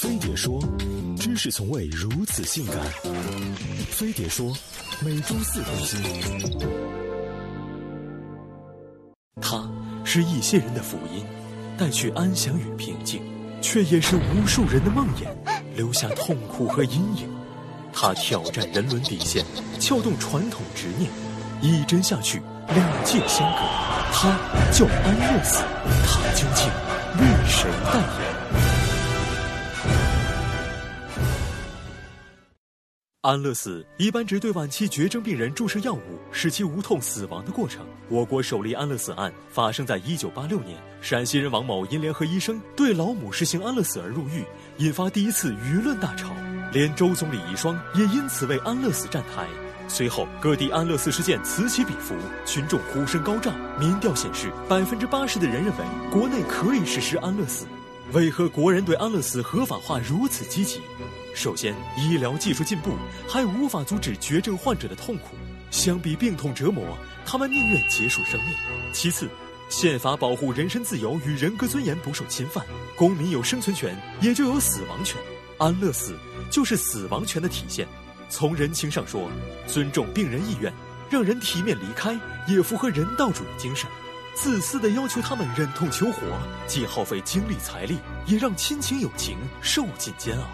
飞碟说，知识从未如此性感。飞碟说，每周四更新。它是一些人的福音，带去安详与平静，却也是无数人的梦魇，留下痛苦和阴影。它挑战人伦底线，撬动传统执念，一针下去，两界相隔。它叫安乐死，它究竟为谁代言？安乐死一般指对晚期绝症病人注射药物，使其无痛死亡的过程。我国首例安乐死案发生在一九八六年，陕西人王某因联合医生对老母实行安乐死而入狱，引发第一次舆论大潮，连周总理遗孀也因此为安乐死站台。随后，各地安乐死事件此起彼伏，群众呼声高涨。民调显示，百分之八十的人认为国内可以实施安乐死。为何国人对安乐死合法化如此积极？首先，医疗技术进步还无法阻止绝症患者的痛苦，相比病痛折磨，他们宁愿结束生命。其次，宪法保护人身自由与人格尊严不受侵犯，公民有生存权，也就有死亡权。安乐死就是死亡权的体现。从人情上说，尊重病人意愿，让人体面离开，也符合人道主义精神。自私的要求他们忍痛求活，既耗费精力财力，也让亲情友情受尽煎熬。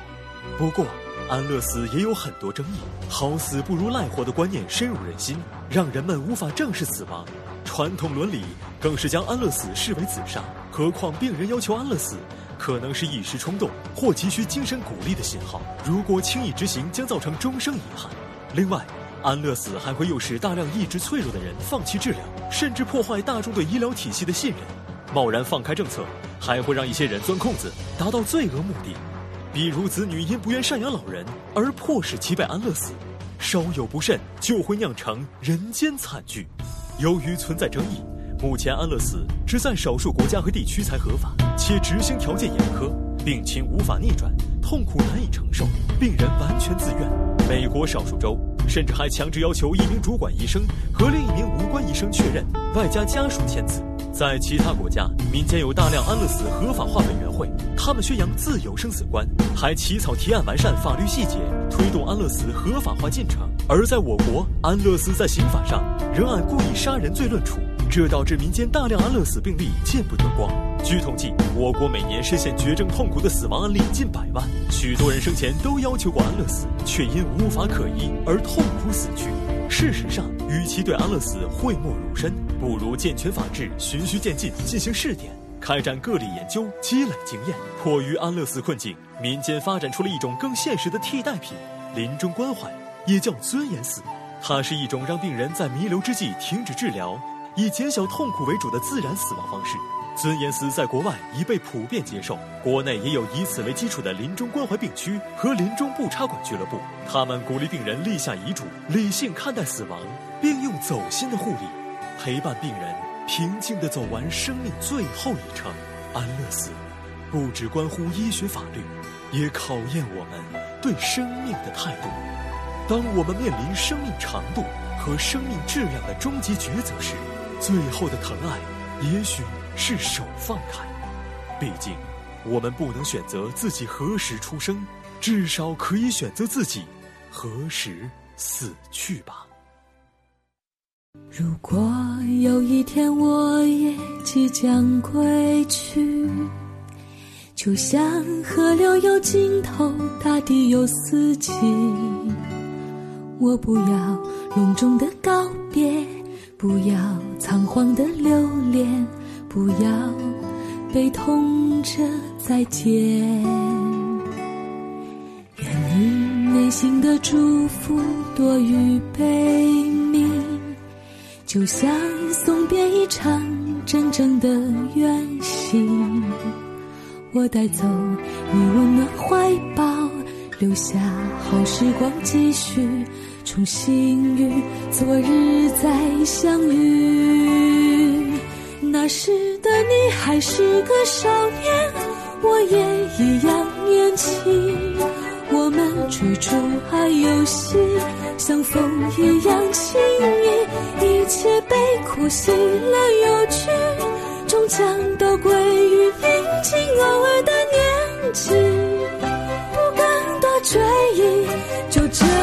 不过，安乐死也有很多争议，好死不如赖活的观念深入人心，让人们无法正视死亡。传统伦理更是将安乐死视为自杀。何况病人要求安乐死，可能是一时冲动或急需精神鼓励的信号。如果轻易执行，将造成终生遗憾。另外，安乐死还会诱使大量意志脆弱的人放弃治疗，甚至破坏大众对医疗体系的信任。贸然放开政策，还会让一些人钻空子，达到罪恶目的。比如子女因不愿赡养老人而迫使其被安乐死，稍有不慎就会酿成人间惨剧。由于存在争议，目前安乐死只在少数国家和地区才合法，且执行条件严苛，病情无法逆转，痛苦难以承受，病人完全自愿。美国少数州。甚至还强制要求一名主管医生和另一名无关医生确认，外加家属签字。在其他国家，民间有大量安乐死合法化委员会，他们宣扬自由生死观，还起草提案完善法律细节，推动安乐死合法化进程。而在我国，安乐死在刑法上仍按故意杀人罪论处。这导致民间大量安乐死病例见不得光。据统计，我国每年深陷绝症痛苦的死亡案例近百万，许多人生前都要求过安乐死，却因无法可依而痛苦死去。事实上，与其对安乐死讳莫如深，不如健全法治，循序渐进进行试点，开展个例研究，积累经验。迫于安乐死困境，民间发展出了一种更现实的替代品——临终关怀，也叫尊严死。它是一种让病人在弥留之际停止治疗。以减小痛苦为主的自然死亡方式，尊严死在国外已被普遍接受，国内也有以此为基础的临终关怀病区和临终不插管俱乐部。他们鼓励病人立下遗嘱，理性看待死亡，并用走心的护理陪伴病人平静地走完生命最后一程。安乐死不只关乎医学法律，也考验我们对生命的态度。当我们面临生命长度和生命质量的终极抉择时，最后的疼爱，也许是手放开。毕竟，我们不能选择自己何时出生，至少可以选择自己何时死去吧。如果有一天我也即将归去，就像河流有尽头，大地有四季，我不要隆重的告别。不要仓皇的留恋，不要悲痛着再见。愿你内心的祝福多于悲鸣，就像送别一场真正的远行。我带走你温暖怀抱，留下好时光继续。重新与昨日再相遇，那时的你还是个少年，我也一样年轻。我们追逐爱游戏，像风一样轻易，呼吸了又去，终将都归于平静偶尔的年纪，不敢多追忆，就这。